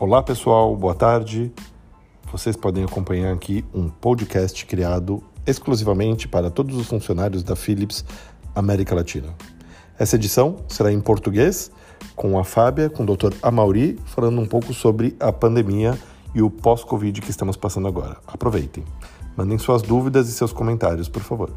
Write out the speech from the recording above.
Olá pessoal, boa tarde. Vocês podem acompanhar aqui um podcast criado exclusivamente para todos os funcionários da Philips América Latina. Essa edição será em português, com a Fábia, com o Dr. Amauri, falando um pouco sobre a pandemia e o pós-Covid que estamos passando agora. Aproveitem. Mandem suas dúvidas e seus comentários, por favor.